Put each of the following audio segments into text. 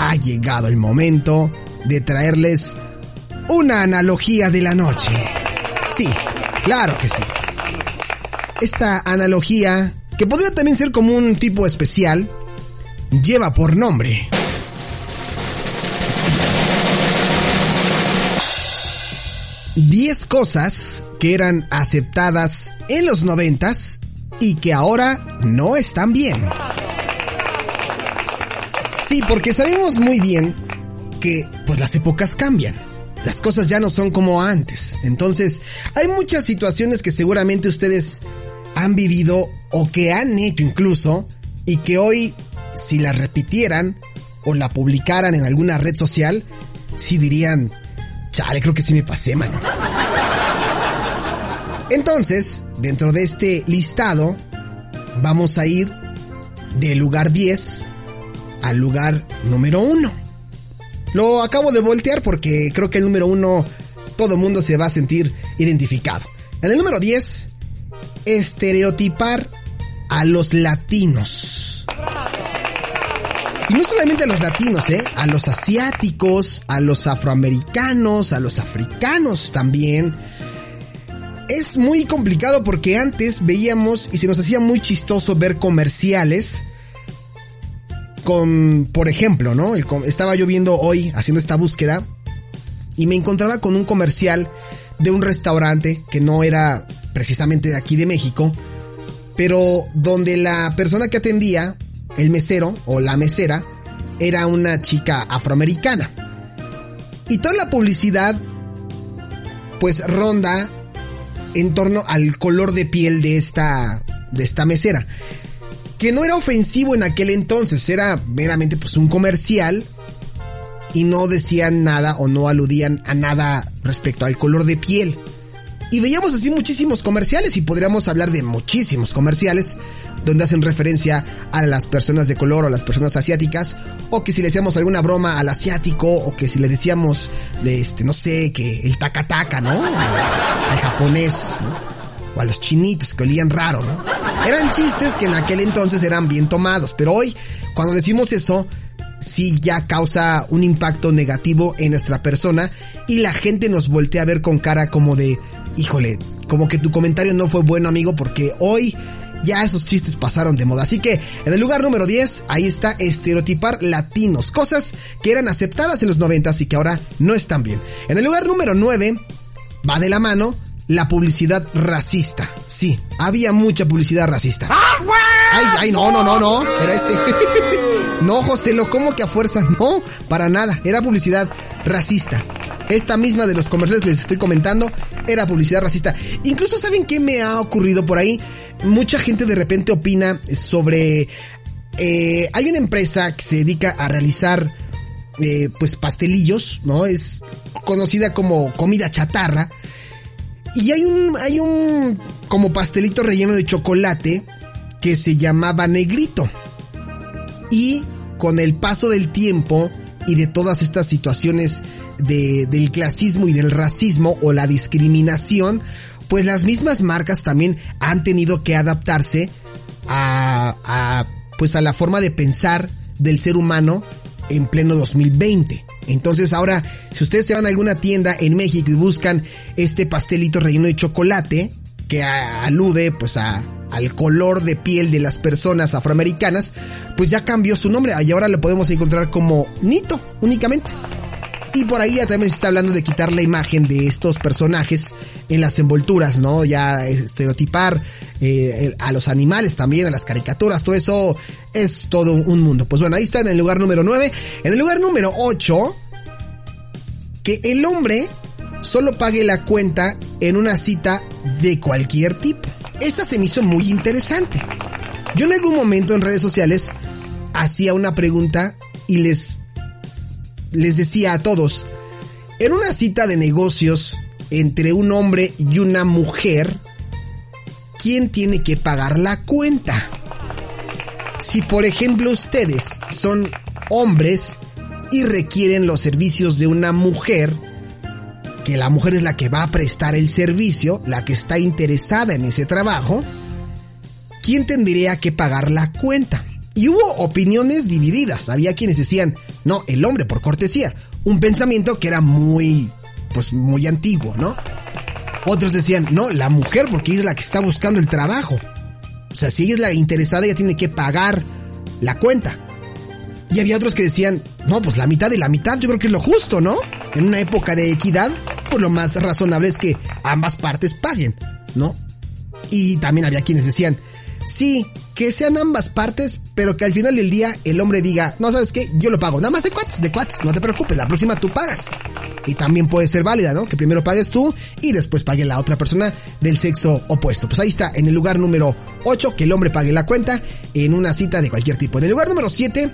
ha llegado el momento de traerles una analogía de la noche. Sí, claro que sí. Esta analogía, que podría también ser como un tipo especial, lleva por nombre. 10 cosas que eran aceptadas en los noventas y que ahora no están bien. Sí, porque sabemos muy bien que pues las épocas cambian. Las cosas ya no son como antes. Entonces, hay muchas situaciones que seguramente ustedes han vivido o que han hecho incluso y que hoy si la repitieran o la publicaran en alguna red social, sí dirían, chale, creo que sí me pasé, mano. Entonces, dentro de este listado, vamos a ir del lugar 10 al lugar número 1. Lo acabo de voltear porque creo que el número 1 todo mundo se va a sentir identificado. En el número 10, estereotipar a los latinos. Y no solamente a los latinos, ¿eh? A los asiáticos, a los afroamericanos, a los africanos también. Es muy complicado porque antes veíamos y se nos hacía muy chistoso ver comerciales con, por ejemplo, ¿no? estaba yo viendo hoy haciendo esta búsqueda y me encontraba con un comercial de un restaurante que no era precisamente de aquí de México, pero donde la persona que atendía, el mesero o la mesera, era una chica afroamericana. Y toda la publicidad pues ronda en torno al color de piel de esta de esta mesera, que no era ofensivo en aquel entonces, era meramente pues un comercial y no decían nada o no aludían a nada respecto al color de piel. Y veíamos así muchísimos comerciales y podríamos hablar de muchísimos comerciales donde hacen referencia a las personas de color o a las personas asiáticas o que si le decíamos alguna broma al asiático o que si le decíamos este no sé que el taca taca, ¿no? Al japonés, ¿no? O a los chinitos que olían raro, ¿no? Eran chistes que en aquel entonces eran bien tomados, pero hoy cuando decimos eso sí ya causa un impacto negativo en nuestra persona y la gente nos voltea a ver con cara como de híjole, como que tu comentario no fue bueno amigo porque hoy ya esos chistes pasaron de moda. Así que en el lugar número 10, ahí está estereotipar latinos, cosas que eran aceptadas en los 90 y que ahora no están bien. En el lugar número 9, va de la mano la publicidad racista. Sí, había mucha publicidad racista. Ay, ay, no, no, no, no, era este. no, José, lo como que a fuerza, no, para nada, era publicidad racista. Esta misma de los comerciales que les estoy comentando era publicidad racista. Incluso saben qué me ha ocurrido por ahí. Mucha gente de repente opina sobre... Eh, hay una empresa que se dedica a realizar eh, pues pastelillos, ¿no? Es conocida como comida chatarra. Y hay un, hay un como pastelito relleno de chocolate que se llamaba negrito. Y con el paso del tiempo y de todas estas situaciones del clasismo y del racismo o la discriminación, pues las mismas marcas también han tenido que adaptarse a, a, pues a la forma de pensar del ser humano en pleno 2020. Entonces ahora, si ustedes se van a alguna tienda en México y buscan este pastelito relleno de chocolate, que alude pues a, al color de piel de las personas afroamericanas, pues ya cambió su nombre y ahora lo podemos encontrar como Nito únicamente. Y por ahí ya también se está hablando de quitar la imagen de estos personajes en las envolturas, ¿no? Ya estereotipar eh, a los animales también, a las caricaturas, todo eso es todo un mundo. Pues bueno, ahí está en el lugar número 9. En el lugar número 8, que el hombre solo pague la cuenta en una cita de cualquier tipo. Esta se me hizo muy interesante. Yo en algún momento en redes sociales hacía una pregunta y les les decía a todos, en una cita de negocios entre un hombre y una mujer, ¿quién tiene que pagar la cuenta? Si por ejemplo ustedes son hombres y requieren los servicios de una mujer, que la mujer es la que va a prestar el servicio, la que está interesada en ese trabajo, ¿quién tendría que pagar la cuenta? Y hubo opiniones divididas. Había quienes decían, No, el hombre por cortesía. Un pensamiento que era muy, pues muy antiguo, ¿no? Otros decían, no, la mujer porque es la que está buscando el trabajo. O sea, si ella es la interesada, ella tiene que pagar la cuenta. Y había otros que decían, no, pues la mitad de la mitad, yo creo que es lo justo, ¿no? En una época de equidad, pues lo más razonable es que ambas partes paguen, ¿no? Y también había quienes decían, sí, que sean ambas partes, pero que al final del día el hombre diga, no sabes qué, yo lo pago, nada más de cuates, de cuates, no te preocupes, la próxima tú pagas. Y también puede ser válida, ¿no? Que primero pagues tú y después pague la otra persona del sexo opuesto. Pues ahí está, en el lugar número 8, que el hombre pague la cuenta en una cita de cualquier tipo. En el lugar número 7,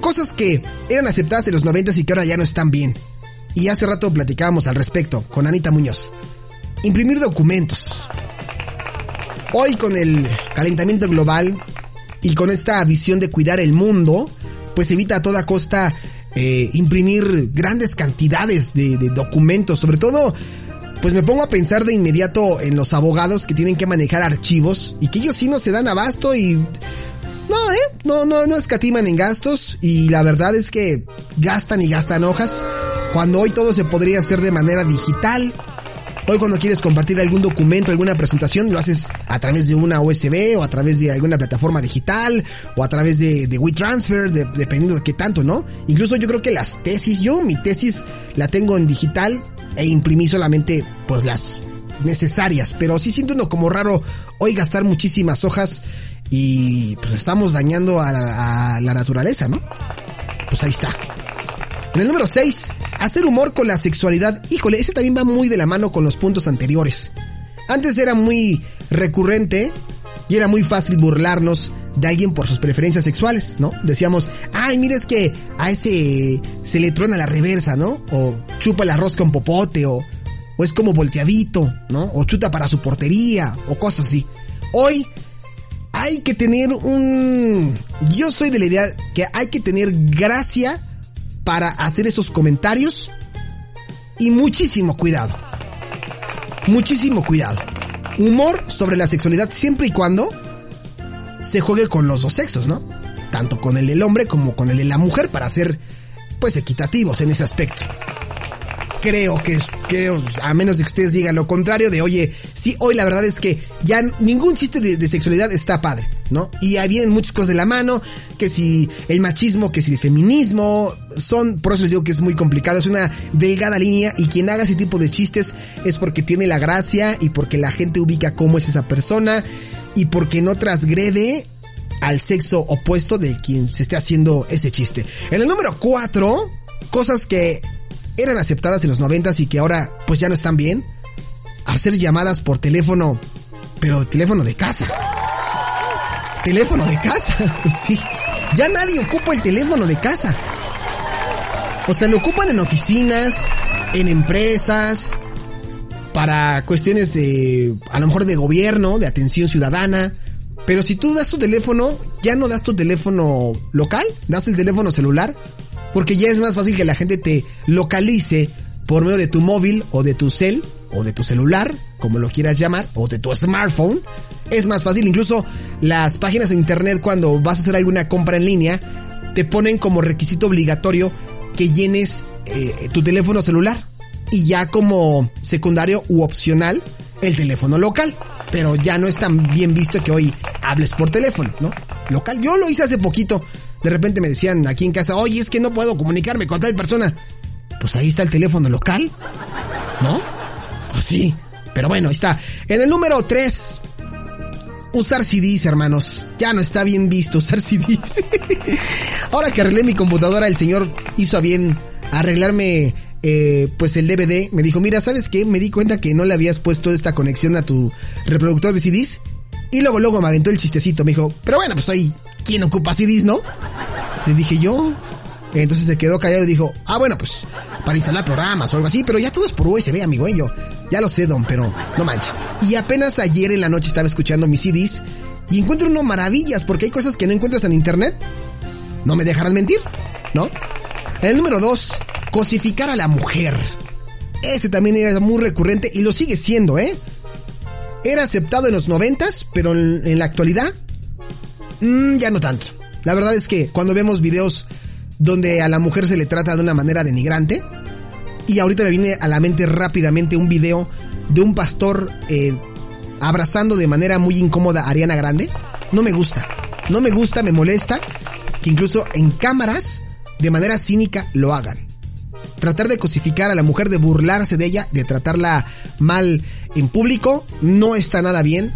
cosas que eran aceptadas en los 90 y que ahora ya no están bien. Y hace rato platicábamos al respecto con Anita Muñoz. Imprimir documentos. Hoy con el calentamiento global y con esta visión de cuidar el mundo, pues evita a toda costa eh, imprimir grandes cantidades de, de documentos, sobre todo pues me pongo a pensar de inmediato en los abogados que tienen que manejar archivos y que ellos sí no se dan abasto y no, eh, no, no, no escatiman en gastos y la verdad es que gastan y gastan hojas cuando hoy todo se podría hacer de manera digital. Hoy cuando quieres compartir algún documento, alguna presentación, lo haces a través de una USB o a través de alguna plataforma digital o a través de, de WeTransfer, de, dependiendo de qué tanto, ¿no? Incluso yo creo que las tesis, yo mi tesis la tengo en digital e imprimí solamente pues las necesarias, pero sí siento uno como raro hoy gastar muchísimas hojas y pues estamos dañando a a la naturaleza, ¿no? Pues ahí está. En el número 6, hacer humor con la sexualidad. Híjole, ese también va muy de la mano con los puntos anteriores. Antes era muy recurrente y era muy fácil burlarnos de alguien por sus preferencias sexuales, ¿no? Decíamos, ay, mira es que a ese se le truena la reversa, ¿no? O chupa el arroz con popote, o, o es como volteadito, ¿no? O chuta para su portería, o cosas así. Hoy hay que tener un... Yo soy de la idea que hay que tener gracia para hacer esos comentarios y muchísimo cuidado. Muchísimo cuidado. Humor sobre la sexualidad siempre y cuando se juegue con los dos sexos, ¿no? Tanto con el del hombre como con el de la mujer para ser pues equitativos en ese aspecto creo que, creo, a menos de que ustedes digan lo contrario de, oye, sí, hoy la verdad es que ya ningún chiste de, sexualidad está padre, ¿no? Y ahí vienen muchas cosas de la mano, que si el machismo, que si el feminismo, son, por eso les digo que es muy complicado, es una delgada línea y quien haga ese tipo de chistes es porque tiene la gracia y porque la gente ubica cómo es esa persona y porque no transgrede al sexo opuesto de quien se esté haciendo ese chiste. En el número 4, cosas que eran aceptadas en los noventas y que ahora pues ya no están bien. Hacer llamadas por teléfono, pero teléfono de casa. Teléfono de casa, sí. Ya nadie ocupa el teléfono de casa. O sea, lo ocupan en oficinas, en empresas, para cuestiones de, a lo mejor de gobierno, de atención ciudadana. Pero si tú das tu teléfono, ya no das tu teléfono local, das el teléfono celular, porque ya es más fácil que la gente te localice por medio de tu móvil o de tu cel o de tu celular, como lo quieras llamar, o de tu smartphone. Es más fácil, incluso las páginas de internet cuando vas a hacer alguna compra en línea, te ponen como requisito obligatorio que llenes eh, tu teléfono celular y ya como secundario u opcional el teléfono local. Pero ya no es tan bien visto que hoy hables por teléfono, ¿no? Local. Yo lo hice hace poquito de repente me decían aquí en casa, oye, es que no puedo comunicarme con tal persona. Pues ahí está el teléfono local, ¿no? Pues sí, pero bueno, ahí está. En el número 3, usar CDs, hermanos. Ya no está bien visto usar CDs. Ahora que arreglé mi computadora, el señor hizo a bien arreglarme eh, pues el DVD. Me dijo, mira, ¿sabes qué? Me di cuenta que no le habías puesto esta conexión a tu reproductor de CDs. Y luego, luego me aventó el chistecito. Me dijo, pero bueno, pues ahí ¿quién ocupa CDs, no? Le dije yo. Entonces se quedó callado y dijo, ah, bueno, pues para instalar programas o algo así, pero ya todo es por USB, amigo, y yo, ya lo sé, don, pero no manches. Y apenas ayer en la noche estaba escuchando mis CDs y encuentro uno maravillas, porque hay cosas que no encuentras en internet. No me dejarán mentir, ¿no? El número dos, cosificar a la mujer. Ese también era muy recurrente y lo sigue siendo, ¿eh? Era aceptado en los noventas, pero en la actualidad Mm, ya no tanto. La verdad es que cuando vemos videos donde a la mujer se le trata de una manera denigrante. Y ahorita me viene a la mente rápidamente un video de un pastor eh, abrazando de manera muy incómoda a Ariana Grande. No me gusta. No me gusta, me molesta que incluso en cámaras de manera cínica lo hagan. Tratar de cosificar a la mujer, de burlarse de ella, de tratarla mal en público, no está nada bien.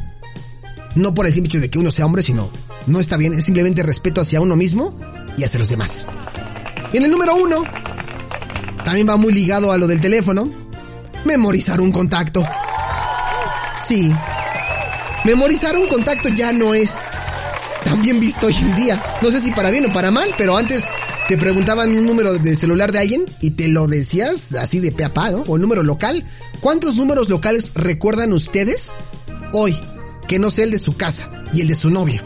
No por el simple hecho de que uno sea hombre, sino no está bien. Es simplemente respeto hacia uno mismo y hacia los demás. Y en el número uno, también va muy ligado a lo del teléfono, memorizar un contacto. Sí, memorizar un contacto ya no es tan bien visto hoy en día. No sé si para bien o para mal, pero antes te preguntaban un número de celular de alguien y te lo decías así de pe a pa, ¿no? O número local. ¿Cuántos números locales recuerdan ustedes hoy? Que no sé el de su casa y el de su novio.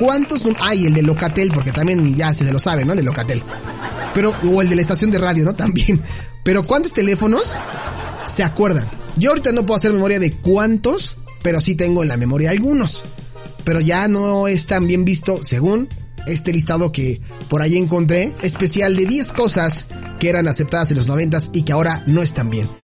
¿Cuántos? Ay, el de Locatel, porque también ya se lo sabe, ¿no? El de Locatel. Pero, o el de la estación de radio, ¿no? También. Pero ¿cuántos teléfonos se acuerdan? Yo ahorita no puedo hacer memoria de cuántos, pero sí tengo en la memoria algunos. Pero ya no es tan bien visto, según este listado que por ahí encontré, especial de 10 cosas que eran aceptadas en los 90 y que ahora no están bien.